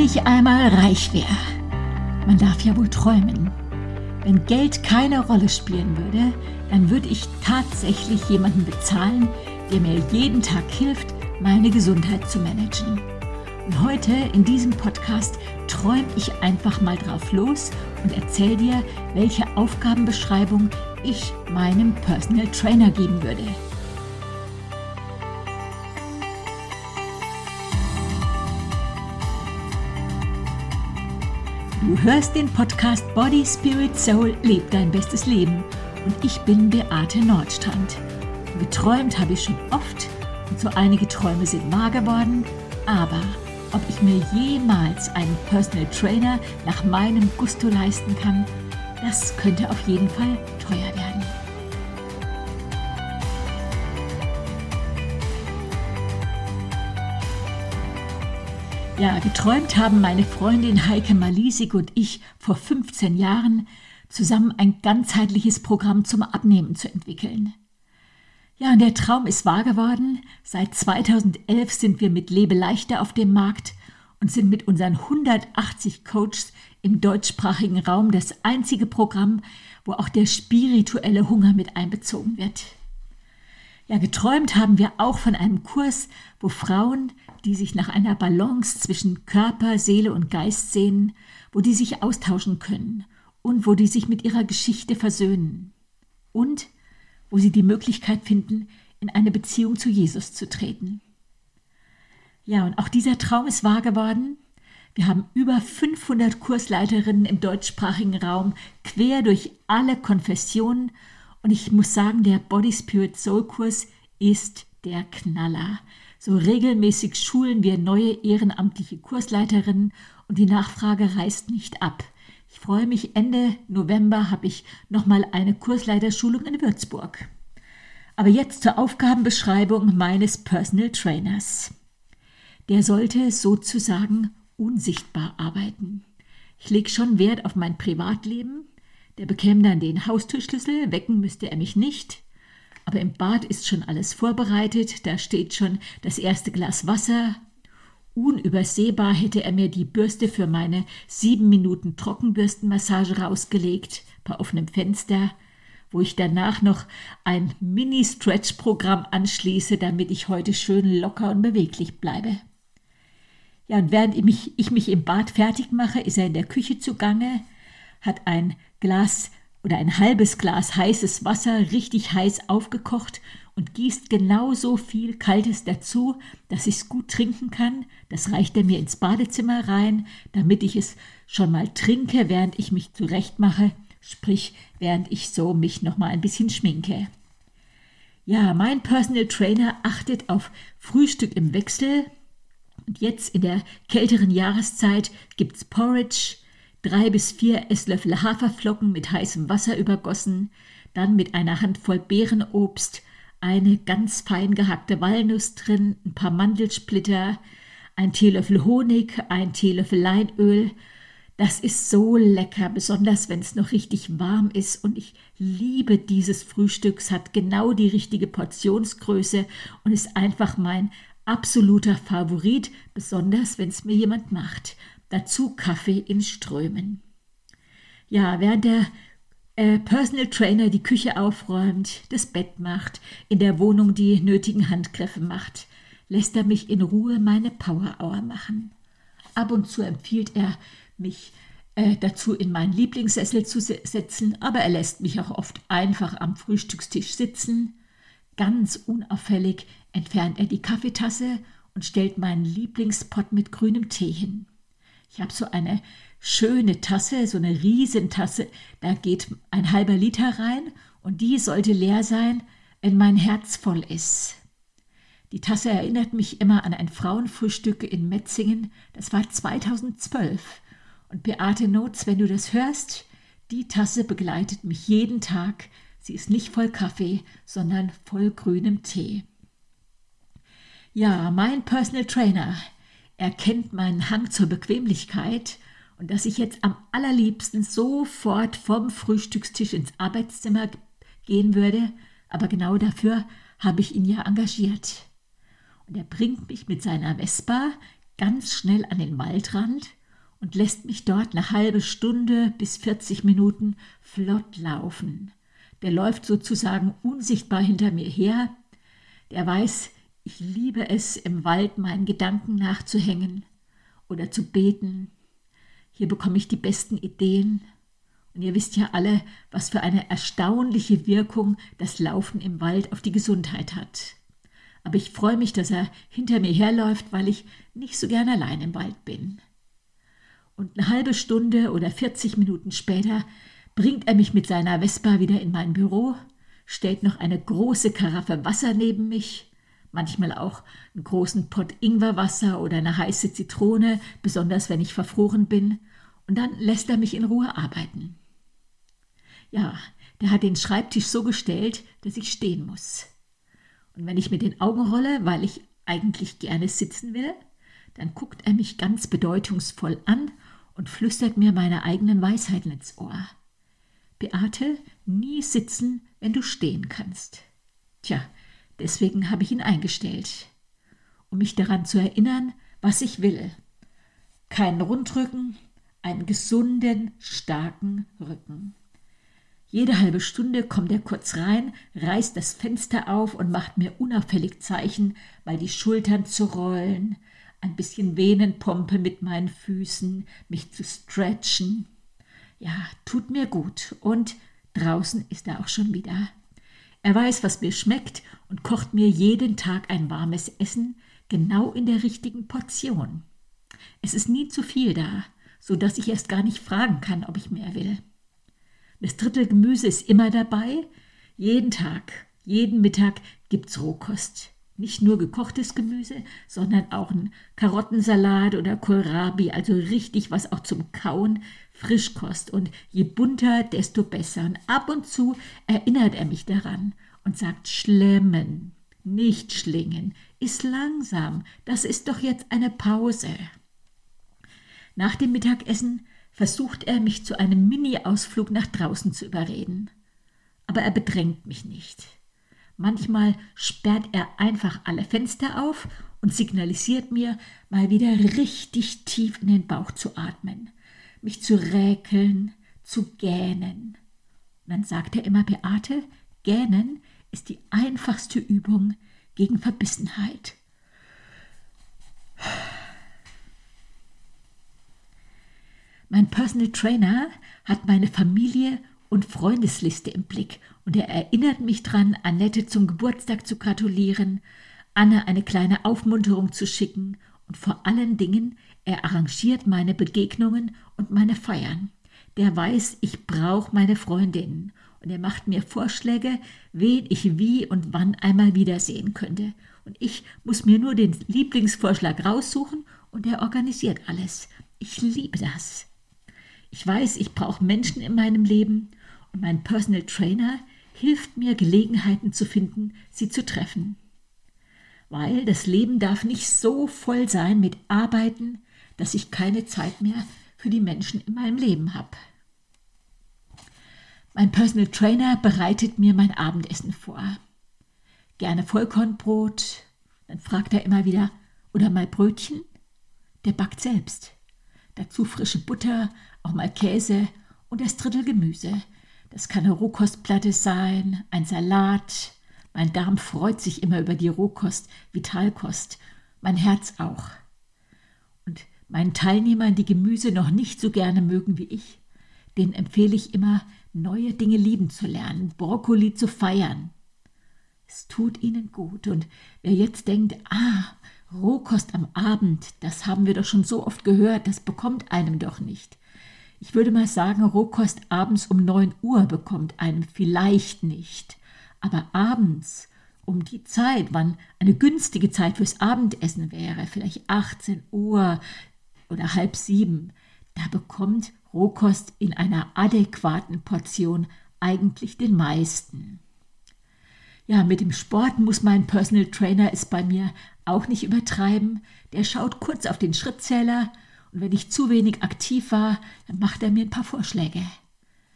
Wenn ich einmal reich wäre, man darf ja wohl träumen. Wenn Geld keine Rolle spielen würde, dann würde ich tatsächlich jemanden bezahlen, der mir jeden Tag hilft, meine Gesundheit zu managen. Und heute in diesem Podcast träume ich einfach mal drauf los und erzähle dir, welche Aufgabenbeschreibung ich meinem Personal Trainer geben würde. Du hörst den Podcast Body, Spirit, Soul, leb dein bestes Leben. Und ich bin Beate Nordstrand. Geträumt habe ich schon oft und so einige Träume sind wahr geworden, aber ob ich mir jemals einen Personal Trainer nach meinem Gusto leisten kann, das könnte auf jeden Fall teuer werden. Ja, geträumt haben meine Freundin Heike Malisig und ich vor 15 Jahren, zusammen ein ganzheitliches Programm zum Abnehmen zu entwickeln. Ja, und der Traum ist wahr geworden. Seit 2011 sind wir mit Lebe leichter auf dem Markt und sind mit unseren 180 Coaches im deutschsprachigen Raum das einzige Programm, wo auch der spirituelle Hunger mit einbezogen wird. Ja, geträumt haben wir auch von einem Kurs, wo Frauen, die sich nach einer Balance zwischen Körper, Seele und Geist sehen, wo die sich austauschen können und wo die sich mit ihrer Geschichte versöhnen und wo sie die Möglichkeit finden, in eine Beziehung zu Jesus zu treten. Ja, und auch dieser Traum ist wahr geworden. Wir haben über 500 Kursleiterinnen im deutschsprachigen Raum quer durch alle Konfessionen und ich muss sagen, der Body Spirit Soul Kurs ist der Knaller. So regelmäßig schulen wir neue ehrenamtliche Kursleiterinnen und die Nachfrage reißt nicht ab. Ich freue mich, Ende November habe ich nochmal eine Kursleiterschulung in Würzburg. Aber jetzt zur Aufgabenbeschreibung meines Personal Trainers. Der sollte sozusagen unsichtbar arbeiten. Ich lege schon Wert auf mein Privatleben, der bekäme dann den Haustürschlüssel, wecken müsste er mich nicht. Aber im Bad ist schon alles vorbereitet, da steht schon das erste Glas Wasser. Unübersehbar hätte er mir die Bürste für meine sieben Minuten Trockenbürstenmassage rausgelegt, bei offenem Fenster, wo ich danach noch ein Mini-Stretch-Programm anschließe, damit ich heute schön locker und beweglich bleibe. Ja, und während ich mich, ich mich im Bad fertig mache, ist er in der Küche zugange, hat ein Glas oder ein halbes Glas heißes Wasser richtig heiß aufgekocht und gießt genauso viel Kaltes dazu, dass ich es gut trinken kann. Das reicht er mir ins Badezimmer rein, damit ich es schon mal trinke, während ich mich zurechtmache, sprich während ich so mich noch mal ein bisschen schminke. Ja, mein Personal Trainer achtet auf Frühstück im Wechsel. Und jetzt in der kälteren Jahreszeit gibt's Porridge, drei bis vier Esslöffel Haferflocken mit heißem Wasser übergossen, dann mit einer Handvoll Beerenobst, eine ganz fein gehackte Walnuss drin, ein paar Mandelsplitter, ein Teelöffel Honig, ein Teelöffel Leinöl. Das ist so lecker, besonders wenn es noch richtig warm ist und ich liebe dieses Frühstück. Es hat genau die richtige Portionsgröße und ist einfach mein absoluter Favorit, besonders wenn es mir jemand macht dazu Kaffee in Strömen. Ja, während der äh, Personal Trainer die Küche aufräumt, das Bett macht, in der Wohnung die nötigen Handgriffe macht, lässt er mich in Ruhe meine Power Hour machen. Ab und zu empfiehlt er mich äh, dazu, in meinen Lieblingssessel zu setzen, aber er lässt mich auch oft einfach am Frühstückstisch sitzen. Ganz unauffällig entfernt er die Kaffeetasse und stellt meinen Lieblingspott mit grünem Tee hin. Ich habe so eine schöne Tasse, so eine Riesentasse, da geht ein halber Liter rein und die sollte leer sein, wenn mein Herz voll ist. Die Tasse erinnert mich immer an ein Frauenfrühstück in Metzingen, das war 2012. Und Beate Notz, wenn du das hörst, die Tasse begleitet mich jeden Tag. Sie ist nicht voll Kaffee, sondern voll grünem Tee. Ja, mein Personal Trainer, er kennt meinen Hang zur Bequemlichkeit und dass ich jetzt am allerliebsten sofort vom Frühstückstisch ins Arbeitszimmer gehen würde, aber genau dafür habe ich ihn ja engagiert. Und er bringt mich mit seiner Vespa ganz schnell an den Waldrand und lässt mich dort eine halbe Stunde bis 40 Minuten flott laufen. Der läuft sozusagen unsichtbar hinter mir her. Der weiß, ich liebe es, im Wald meinen Gedanken nachzuhängen oder zu beten. Hier bekomme ich die besten Ideen. Und ihr wisst ja alle, was für eine erstaunliche Wirkung das Laufen im Wald auf die Gesundheit hat. Aber ich freue mich, dass er hinter mir herläuft, weil ich nicht so gern allein im Wald bin. Und eine halbe Stunde oder 40 Minuten später bringt er mich mit seiner Vespa wieder in mein Büro, stellt noch eine große Karaffe Wasser neben mich, manchmal auch einen großen Pott Ingwerwasser oder eine heiße Zitrone, besonders wenn ich verfroren bin, und dann lässt er mich in Ruhe arbeiten. Ja, der hat den Schreibtisch so gestellt, dass ich stehen muss. Und wenn ich mit den Augen rolle, weil ich eigentlich gerne sitzen will, dann guckt er mich ganz bedeutungsvoll an und flüstert mir meine eigenen Weisheiten ins Ohr. Beate, nie sitzen, wenn du stehen kannst. Tja, deswegen habe ich ihn eingestellt, um mich daran zu erinnern, was ich will. Keinen Rundrücken, einen gesunden, starken Rücken. Jede halbe Stunde kommt er kurz rein, reißt das Fenster auf und macht mir unauffällig Zeichen, mal die Schultern zu rollen, ein bisschen Venenpompe mit meinen Füßen, mich zu stretchen. Ja, tut mir gut. Und draußen ist er auch schon wieder. Er weiß, was mir schmeckt und kocht mir jeden Tag ein warmes Essen, genau in der richtigen Portion. Es ist nie zu viel da, so dass ich erst gar nicht fragen kann, ob ich mehr will. Das Drittel Gemüse ist immer dabei. Jeden Tag, jeden Mittag gibt's Rohkost. Nicht nur gekochtes Gemüse, sondern auch ein Karottensalat oder Kohlrabi, also richtig was auch zum Kauen, Frischkost. Und je bunter, desto besser. Und ab und zu erinnert er mich daran und sagt schlemmen, nicht schlingen, ist langsam, das ist doch jetzt eine Pause. Nach dem Mittagessen versucht er, mich zu einem Mini-Ausflug nach draußen zu überreden. Aber er bedrängt mich nicht. Manchmal sperrt er einfach alle Fenster auf und signalisiert mir, mal wieder richtig tief in den Bauch zu atmen, mich zu räkeln, zu gähnen. Und dann sagt er immer, Beate, gähnen ist die einfachste Übung gegen Verbissenheit. Mein Personal Trainer hat meine Familie und Freundesliste im Blick und er erinnert mich dran, Annette zum Geburtstag zu gratulieren, Anne eine kleine Aufmunterung zu schicken und vor allen Dingen, er arrangiert meine Begegnungen und meine Feiern. Der weiß, ich brauche meine Freundinnen und er macht mir Vorschläge, wen ich wie und wann einmal wiedersehen könnte. Und ich muss mir nur den Lieblingsvorschlag raussuchen und er organisiert alles. Ich liebe das. Ich weiß, ich brauche Menschen in meinem Leben und mein Personal Trainer hilft mir, Gelegenheiten zu finden, sie zu treffen. Weil das Leben darf nicht so voll sein mit Arbeiten, dass ich keine Zeit mehr für die Menschen in meinem Leben habe. Mein Personal Trainer bereitet mir mein Abendessen vor. Gerne Vollkornbrot, dann fragt er immer wieder, oder mal Brötchen? Der backt selbst. Dazu frische Butter, auch mal Käse und das Drittel Gemüse, das kann eine Rohkostplatte sein, ein Salat. Mein Darm freut sich immer über die Rohkost, Vitalkost, mein Herz auch. Und meinen Teilnehmern, die Gemüse noch nicht so gerne mögen wie ich, denen empfehle ich immer, neue Dinge lieben zu lernen, Brokkoli zu feiern. Es tut ihnen gut. Und wer jetzt denkt, ah, Rohkost am Abend, das haben wir doch schon so oft gehört, das bekommt einem doch nicht. Ich würde mal sagen, Rohkost abends um 9 Uhr bekommt einem vielleicht nicht. Aber abends um die Zeit, wann eine günstige Zeit fürs Abendessen wäre, vielleicht 18 Uhr oder halb sieben, da bekommt Rohkost in einer adäquaten Portion eigentlich den meisten. Ja, mit dem Sport muss mein Personal Trainer es bei mir auch nicht übertreiben. Der schaut kurz auf den Schrittzähler und wenn ich zu wenig aktiv war, dann macht er mir ein paar Vorschläge.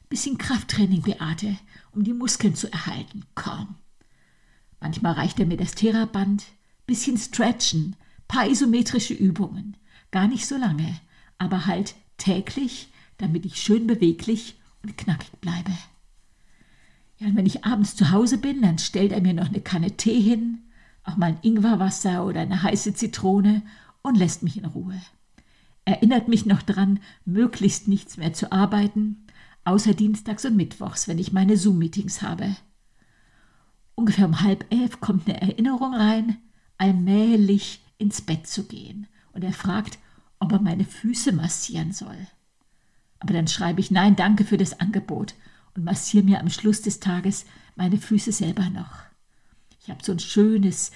Bisschen Krafttraining, Beate, um die Muskeln zu erhalten. Komm. Manchmal reicht er mir das Theraband, bisschen Stretchen, paar isometrische Übungen. Gar nicht so lange, aber halt täglich, damit ich schön beweglich und knackig bleibe. Ja, und wenn ich abends zu Hause bin, dann stellt er mir noch eine Kanne Tee hin, auch mal ein Ingwerwasser oder eine heiße Zitrone und lässt mich in Ruhe. Erinnert mich noch dran, möglichst nichts mehr zu arbeiten, außer dienstags und mittwochs, wenn ich meine Zoom-Meetings habe. Ungefähr um halb elf kommt eine Erinnerung rein, allmählich ins Bett zu gehen. Und er fragt, ob er meine Füße massieren soll. Aber dann schreibe ich Nein, danke für das Angebot und massiere mir am Schluss des Tages meine Füße selber noch. Ich habe so ein schönes,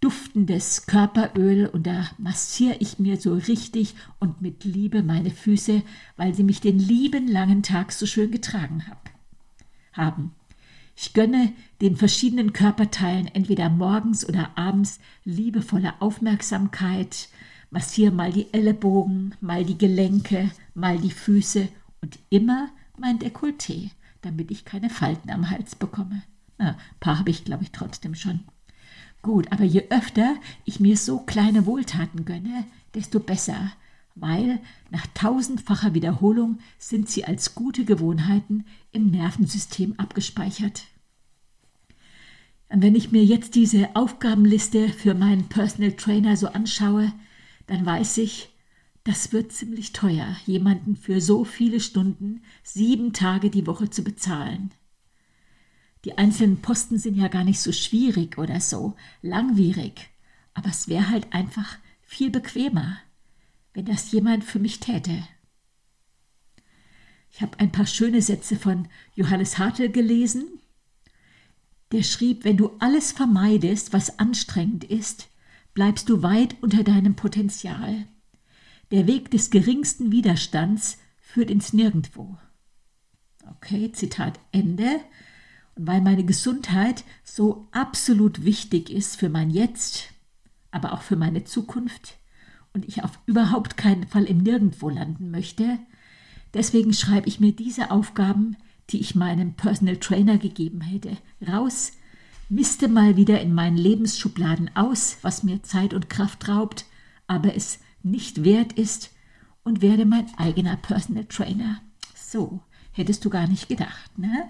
duftendes Körperöl und da massiere ich mir so richtig und mit Liebe meine Füße, weil sie mich den lieben langen Tag so schön getragen hab, haben. Ich gönne den verschiedenen Körperteilen entweder morgens oder abends liebevolle Aufmerksamkeit, massiere mal die Ellenbogen, mal die Gelenke, mal die Füße und immer mein Dekolleté, damit ich keine Falten am Hals bekomme. Na, ein paar habe ich, glaube ich, trotzdem schon. Gut, aber je öfter ich mir so kleine Wohltaten gönne, desto besser, weil nach tausendfacher Wiederholung sind sie als gute Gewohnheiten im Nervensystem abgespeichert. Und wenn ich mir jetzt diese Aufgabenliste für meinen Personal Trainer so anschaue, dann weiß ich, das wird ziemlich teuer, jemanden für so viele Stunden, sieben Tage die Woche zu bezahlen. Die einzelnen Posten sind ja gar nicht so schwierig oder so langwierig, aber es wäre halt einfach viel bequemer, wenn das jemand für mich täte. Ich habe ein paar schöne Sätze von Johannes Hartl gelesen. Der schrieb, wenn du alles vermeidest, was anstrengend ist, bleibst du weit unter deinem Potenzial. Der Weg des geringsten Widerstands führt ins Nirgendwo. Okay, Zitat Ende. Weil meine Gesundheit so absolut wichtig ist für mein Jetzt, aber auch für meine Zukunft und ich auf überhaupt keinen Fall im Nirgendwo landen möchte, deswegen schreibe ich mir diese Aufgaben, die ich meinem Personal Trainer gegeben hätte, raus, misste mal wieder in meinen Lebensschubladen aus, was mir Zeit und Kraft raubt, aber es nicht wert ist und werde mein eigener Personal Trainer. So, hättest du gar nicht gedacht, ne?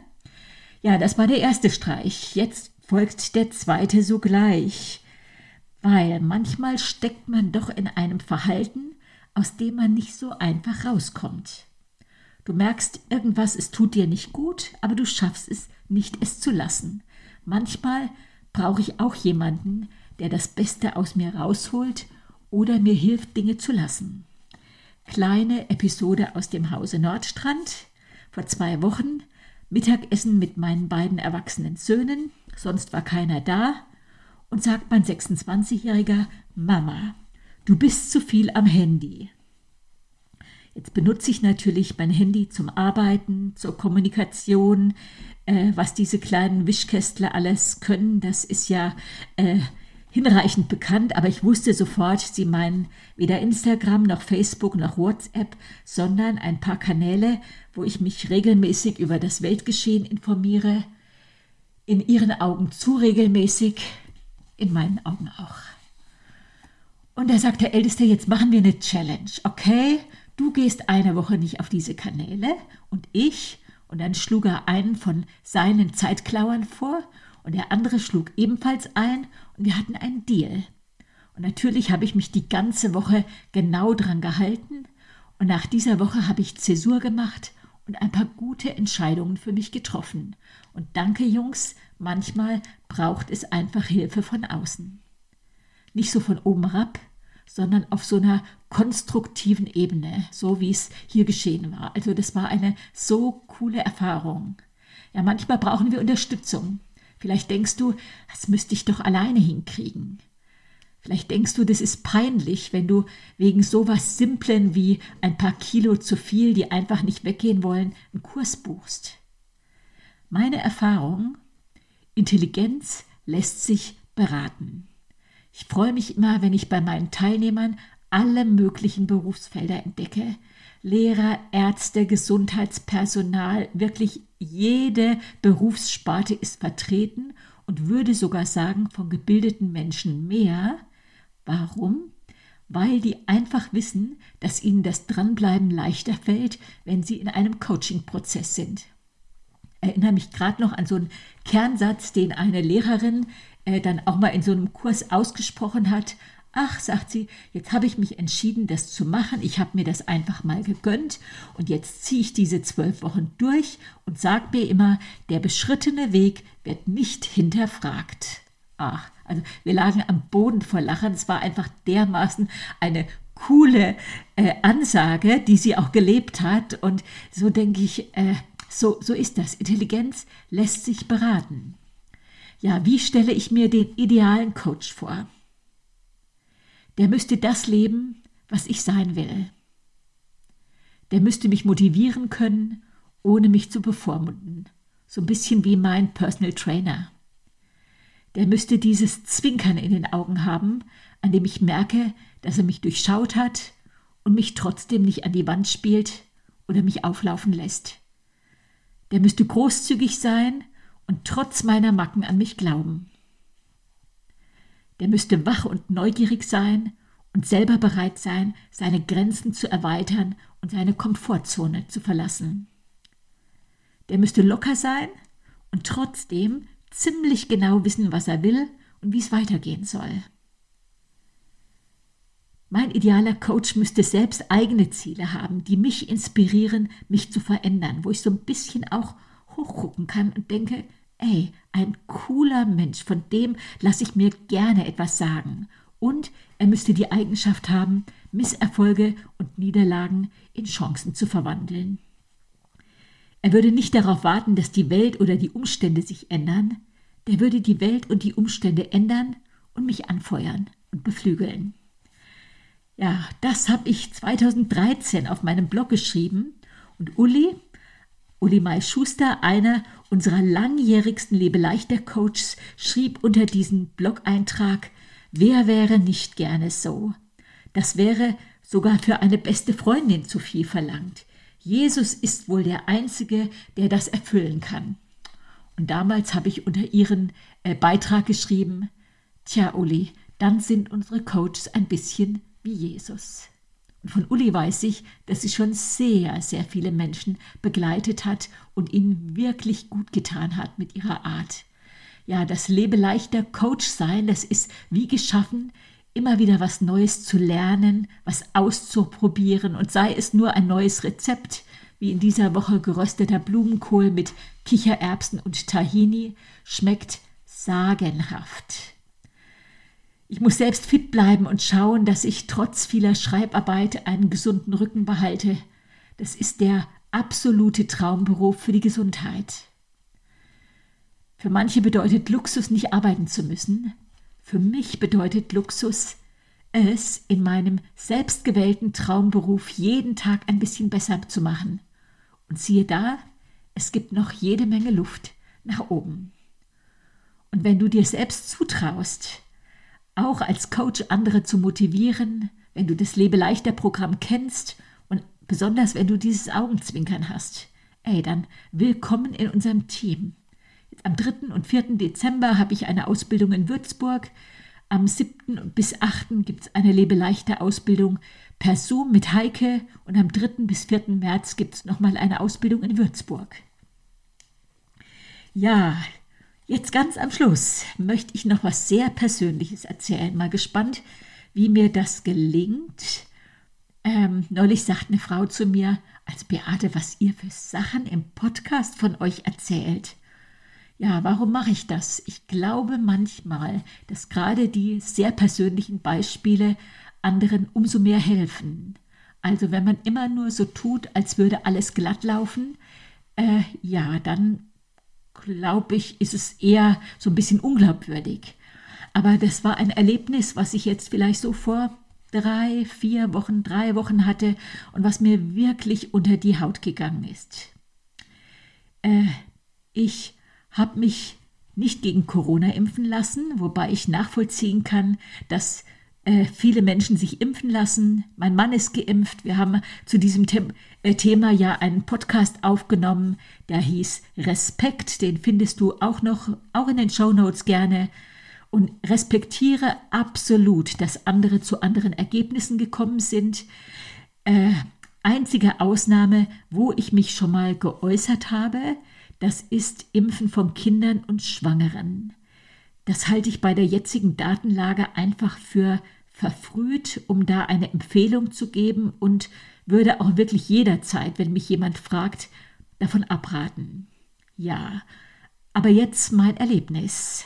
Ja, das war der erste Streich. Jetzt folgt der zweite sogleich. Weil manchmal steckt man doch in einem Verhalten, aus dem man nicht so einfach rauskommt. Du merkst irgendwas, es tut dir nicht gut, aber du schaffst es nicht, es zu lassen. Manchmal brauche ich auch jemanden, der das Beste aus mir rausholt oder mir hilft, Dinge zu lassen. Kleine Episode aus dem Hause Nordstrand. Vor zwei Wochen Mittagessen mit meinen beiden erwachsenen Söhnen, sonst war keiner da, und sagt mein 26-jähriger Mama, du bist zu viel am Handy. Jetzt benutze ich natürlich mein Handy zum Arbeiten, zur Kommunikation, äh, was diese kleinen Wischkästler alles können. Das ist ja äh, hinreichend bekannt, aber ich wusste sofort, sie meinen weder Instagram noch Facebook noch WhatsApp, sondern ein paar Kanäle, wo ich mich regelmäßig über das Weltgeschehen informiere. In ihren Augen zu regelmäßig, in meinen Augen auch. Und da sagt der Älteste, jetzt machen wir eine Challenge, okay? Du gehst eine Woche nicht auf diese Kanäle und ich, und dann schlug er einen von seinen Zeitklauern vor und der andere schlug ebenfalls ein wir hatten einen Deal. Und natürlich habe ich mich die ganze Woche genau dran gehalten und nach dieser Woche habe ich Zäsur gemacht und ein paar gute Entscheidungen für mich getroffen. Und danke, Jungs, manchmal braucht es einfach Hilfe von außen. Nicht so von oben herab, sondern auf so einer konstruktiven Ebene, so wie es hier geschehen war. Also das war eine so coole Erfahrung. Ja, manchmal brauchen wir Unterstützung. Vielleicht denkst du, das müsste ich doch alleine hinkriegen. Vielleicht denkst du, das ist peinlich, wenn du wegen sowas Simplen wie ein paar Kilo zu viel, die einfach nicht weggehen wollen, einen Kurs buchst. Meine Erfahrung, Intelligenz lässt sich beraten. Ich freue mich immer, wenn ich bei meinen Teilnehmern alle möglichen Berufsfelder entdecke, Lehrer, Ärzte, Gesundheitspersonal, wirklich jede Berufssparte ist vertreten und würde sogar sagen, von gebildeten Menschen mehr. Warum? weil die einfach wissen, dass ihnen das Dranbleiben leichter fällt, wenn sie in einem Coaching-Prozess sind. Ich erinnere mich gerade noch an so einen Kernsatz, den eine Lehrerin äh, dann auch mal in so einem Kurs ausgesprochen hat. Ach, sagt sie, jetzt habe ich mich entschieden, das zu machen. Ich habe mir das einfach mal gegönnt und jetzt ziehe ich diese zwölf Wochen durch und sage mir immer, der beschrittene Weg wird nicht hinterfragt. Ach, also wir lagen am Boden vor Lachen. Es war einfach dermaßen eine coole äh, Ansage, die sie auch gelebt hat. Und so denke ich, äh, so, so ist das. Intelligenz lässt sich beraten. Ja, wie stelle ich mir den idealen Coach vor? Der müsste das leben, was ich sein will. Der müsste mich motivieren können, ohne mich zu bevormunden. So ein bisschen wie mein Personal Trainer. Der müsste dieses Zwinkern in den Augen haben, an dem ich merke, dass er mich durchschaut hat und mich trotzdem nicht an die Wand spielt oder mich auflaufen lässt. Der müsste großzügig sein und trotz meiner Macken an mich glauben. Der müsste wach und neugierig sein und selber bereit sein, seine Grenzen zu erweitern und seine Komfortzone zu verlassen. Der müsste locker sein und trotzdem ziemlich genau wissen, was er will und wie es weitergehen soll. Mein idealer Coach müsste selbst eigene Ziele haben, die mich inspirieren, mich zu verändern, wo ich so ein bisschen auch hochgucken kann und denke, ey, ein cooler Mensch, von dem lasse ich mir gerne etwas sagen. Und er müsste die Eigenschaft haben, Misserfolge und Niederlagen in Chancen zu verwandeln. Er würde nicht darauf warten, dass die Welt oder die Umstände sich ändern, der würde die Welt und die Umstände ändern und mich anfeuern und beflügeln. Ja, das habe ich 2013 auf meinem Blog geschrieben und Uli, Uli Mai Schuster, einer unserer langjährigsten Lebeleichter-Coaches, schrieb unter diesen Blog-Eintrag, wer wäre nicht gerne so? Das wäre sogar für eine beste Freundin zu viel verlangt. Jesus ist wohl der Einzige, der das erfüllen kann. Und damals habe ich unter ihren äh, Beitrag geschrieben, Tja, Uli, dann sind unsere Coaches ein bisschen wie Jesus. Von Uli weiß ich, dass sie schon sehr, sehr viele Menschen begleitet hat und ihnen wirklich gut getan hat mit ihrer Art. Ja, das Lebe leichter Coach sein, das ist wie geschaffen, immer wieder was Neues zu lernen, was auszuprobieren und sei es nur ein neues Rezept, wie in dieser Woche gerösteter Blumenkohl mit Kichererbsen und Tahini, schmeckt sagenhaft. Ich muss selbst fit bleiben und schauen, dass ich trotz vieler Schreibarbeit einen gesunden Rücken behalte. Das ist der absolute Traumberuf für die Gesundheit. Für manche bedeutet Luxus nicht arbeiten zu müssen. Für mich bedeutet Luxus, es in meinem selbstgewählten Traumberuf jeden Tag ein bisschen besser zu machen. Und siehe da, es gibt noch jede Menge Luft nach oben. Und wenn du dir selbst zutraust, auch als Coach andere zu motivieren, wenn du das Lebe leichter Programm kennst und besonders wenn du dieses Augenzwinkern hast, ey, dann willkommen in unserem Team. Am 3. und 4. Dezember habe ich eine Ausbildung in Würzburg. Am 7. bis 8. gibt es eine Lebe leichter Ausbildung per Zoom mit Heike und am 3. bis 4. März gibt es nochmal eine Ausbildung in Würzburg. Ja, Jetzt ganz am Schluss möchte ich noch was sehr Persönliches erzählen. Mal gespannt, wie mir das gelingt. Ähm, neulich sagt eine Frau zu mir, als Beate, was ihr für Sachen im Podcast von euch erzählt. Ja, warum mache ich das? Ich glaube manchmal, dass gerade die sehr persönlichen Beispiele anderen umso mehr helfen. Also wenn man immer nur so tut, als würde alles glatt laufen, äh, ja, dann glaube ich, ist es eher so ein bisschen unglaubwürdig. Aber das war ein Erlebnis, was ich jetzt vielleicht so vor drei, vier Wochen, drei Wochen hatte und was mir wirklich unter die Haut gegangen ist. Äh, ich habe mich nicht gegen Corona impfen lassen, wobei ich nachvollziehen kann, dass viele Menschen sich impfen lassen. Mein Mann ist geimpft. Wir haben zu diesem The äh, Thema ja einen Podcast aufgenommen, der hieß Respekt. Den findest du auch noch, auch in den Show Notes gerne. und respektiere absolut, dass andere zu anderen Ergebnissen gekommen sind. Äh, einzige Ausnahme, wo ich mich schon mal geäußert habe, das ist Impfen von Kindern und Schwangeren. Das halte ich bei der jetzigen Datenlage einfach für verfrüht, um da eine Empfehlung zu geben und würde auch wirklich jederzeit, wenn mich jemand fragt, davon abraten. Ja, aber jetzt mein Erlebnis.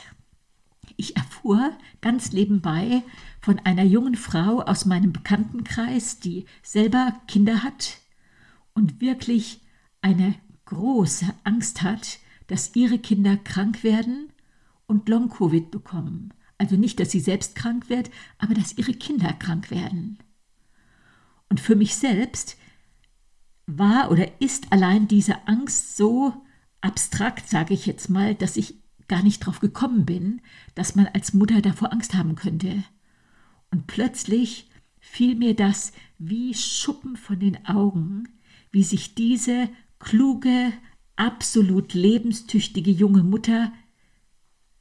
Ich erfuhr ganz nebenbei von einer jungen Frau aus meinem Bekanntenkreis, die selber Kinder hat und wirklich eine große Angst hat, dass ihre Kinder krank werden und Long-Covid bekommen. Also nicht, dass sie selbst krank wird, aber dass ihre Kinder krank werden. Und für mich selbst war oder ist allein diese Angst so abstrakt, sage ich jetzt mal, dass ich gar nicht drauf gekommen bin, dass man als Mutter davor Angst haben könnte. Und plötzlich fiel mir das wie Schuppen von den Augen, wie sich diese kluge, absolut lebenstüchtige junge Mutter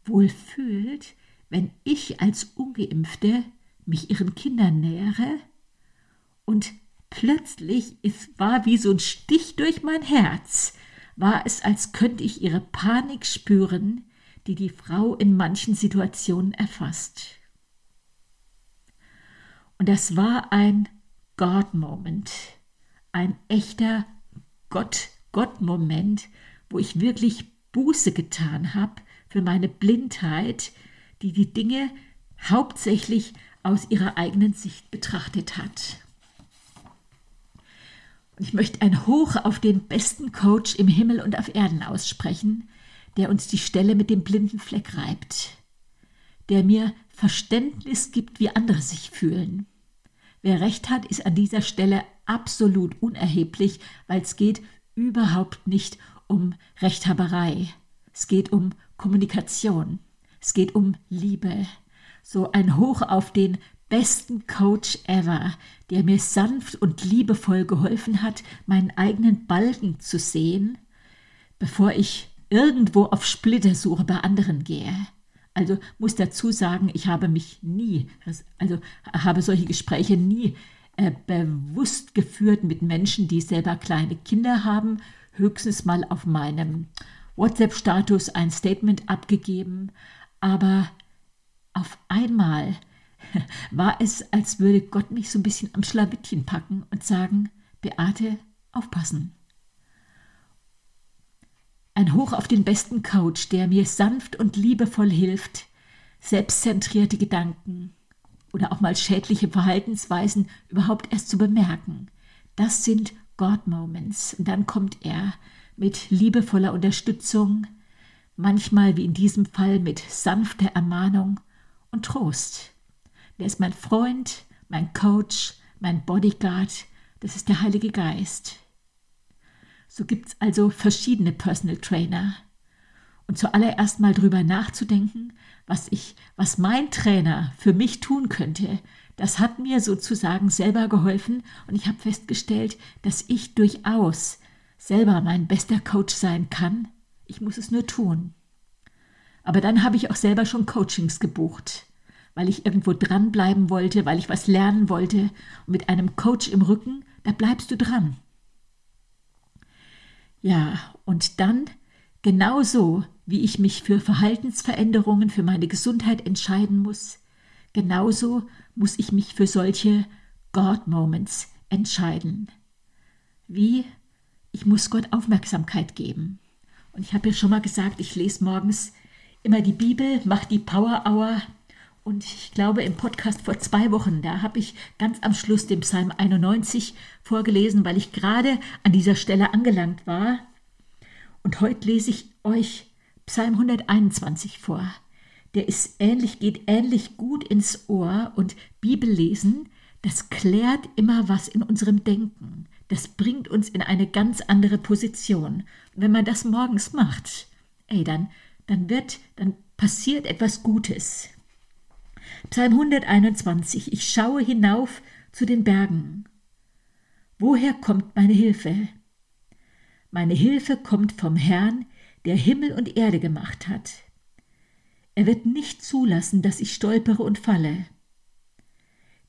wohl fühlt, wenn ich als ungeimpfte mich ihren Kindern nähere und plötzlich, es war wie so ein Stich durch mein Herz, war es, als könnte ich ihre Panik spüren, die die Frau in manchen Situationen erfasst. Und das war ein God-Moment, ein echter Gott-Gott-Moment, wo ich wirklich Buße getan habe für meine Blindheit, die die Dinge hauptsächlich aus ihrer eigenen Sicht betrachtet hat. Und ich möchte ein Hoch auf den besten Coach im Himmel und auf Erden aussprechen, der uns die Stelle mit dem blinden Fleck reibt, der mir Verständnis gibt, wie andere sich fühlen. Wer recht hat, ist an dieser Stelle absolut unerheblich, weil es geht überhaupt nicht um Rechthaberei. Es geht um Kommunikation. Es geht um Liebe. So ein Hoch auf den besten Coach ever, der mir sanft und liebevoll geholfen hat, meinen eigenen Balken zu sehen, bevor ich irgendwo auf Splittersuche bei anderen gehe. Also muss dazu sagen, ich habe mich nie, also habe solche Gespräche nie äh, bewusst geführt mit Menschen, die selber kleine Kinder haben, höchstens mal auf meinem WhatsApp-Status ein Statement abgegeben, aber auf einmal war es, als würde Gott mich so ein bisschen am Schlawittchen packen und sagen, Beate, aufpassen. Ein Hoch auf den besten Coach, der mir sanft und liebevoll hilft, selbstzentrierte Gedanken oder auch mal schädliche Verhaltensweisen überhaupt erst zu bemerken. Das sind God-Moments. Und dann kommt er mit liebevoller Unterstützung, manchmal wie in diesem Fall mit sanfter Ermahnung und Trost. Der ist mein Freund, mein Coach, mein Bodyguard, das ist der Heilige Geist. So gibt es also verschiedene Personal Trainer. Und zuallererst mal drüber nachzudenken, was ich, was mein Trainer für mich tun könnte, das hat mir sozusagen selber geholfen und ich habe festgestellt, dass ich durchaus selber mein bester Coach sein kann. Ich muss es nur tun. Aber dann habe ich auch selber schon Coachings gebucht, weil ich irgendwo dranbleiben wollte, weil ich was lernen wollte. Und mit einem Coach im Rücken, da bleibst du dran. Ja, und dann genauso, wie ich mich für Verhaltensveränderungen für meine Gesundheit entscheiden muss, genauso muss ich mich für solche God-Moments entscheiden. Wie ich muss Gott Aufmerksamkeit geben. Und ich habe ja schon mal gesagt, ich lese morgens immer die Bibel, mache die Power Hour. Und ich glaube, im Podcast vor zwei Wochen, da habe ich ganz am Schluss den Psalm 91 vorgelesen, weil ich gerade an dieser Stelle angelangt war. Und heute lese ich euch Psalm 121 vor. Der ist ähnlich, geht ähnlich gut ins Ohr und Bibellesen, das klärt immer was in unserem Denken das bringt uns in eine ganz andere Position. wenn man das morgens macht, ey, dann, dann wird, dann passiert etwas Gutes. Psalm 121. Ich schaue hinauf zu den Bergen. Woher kommt meine Hilfe? Meine Hilfe kommt vom Herrn, der Himmel und Erde gemacht hat. Er wird nicht zulassen, dass ich stolpere und falle.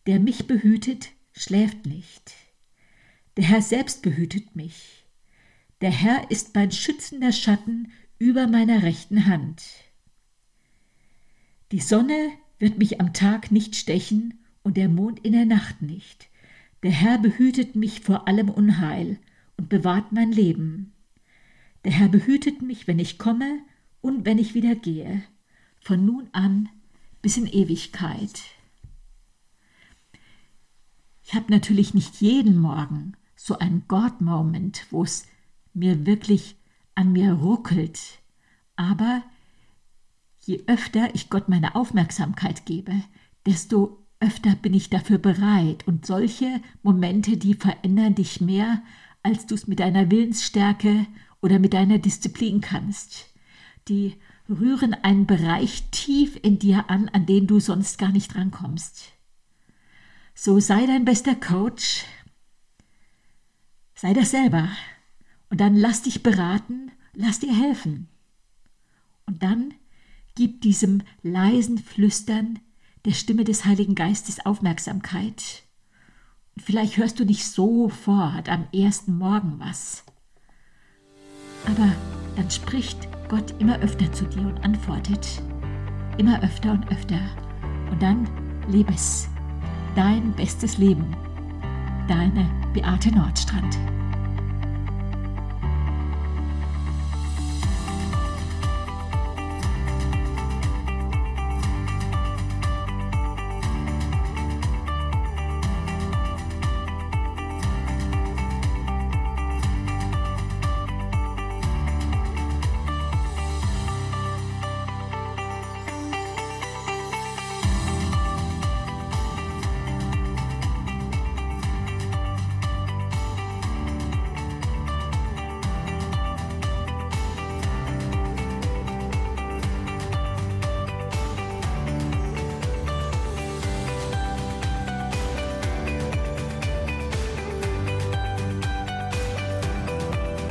Der mich behütet, schläft nicht. Der Herr selbst behütet mich. Der Herr ist mein schützender Schatten über meiner rechten Hand. Die Sonne wird mich am Tag nicht stechen und der Mond in der Nacht nicht. Der Herr behütet mich vor allem Unheil und bewahrt mein Leben. Der Herr behütet mich, wenn ich komme und wenn ich wieder gehe, von nun an bis in Ewigkeit. Ich habe natürlich nicht jeden Morgen so einen God-Moment, wo es mir wirklich an mir ruckelt, aber je öfter ich Gott meine Aufmerksamkeit gebe, desto öfter bin ich dafür bereit. Und solche Momente, die verändern dich mehr, als du es mit deiner Willensstärke oder mit deiner Disziplin kannst. Die rühren einen Bereich tief in dir an, an den du sonst gar nicht rankommst. So sei dein bester Coach, sei das selber und dann lass dich beraten, lass dir helfen. Und dann gib diesem leisen Flüstern der Stimme des Heiligen Geistes Aufmerksamkeit. Und vielleicht hörst du nicht sofort am ersten Morgen was. Aber dann spricht Gott immer öfter zu dir und antwortet. Immer öfter und öfter. Und dann lebe es. Dein bestes Leben. Deine Beate Nordstrand.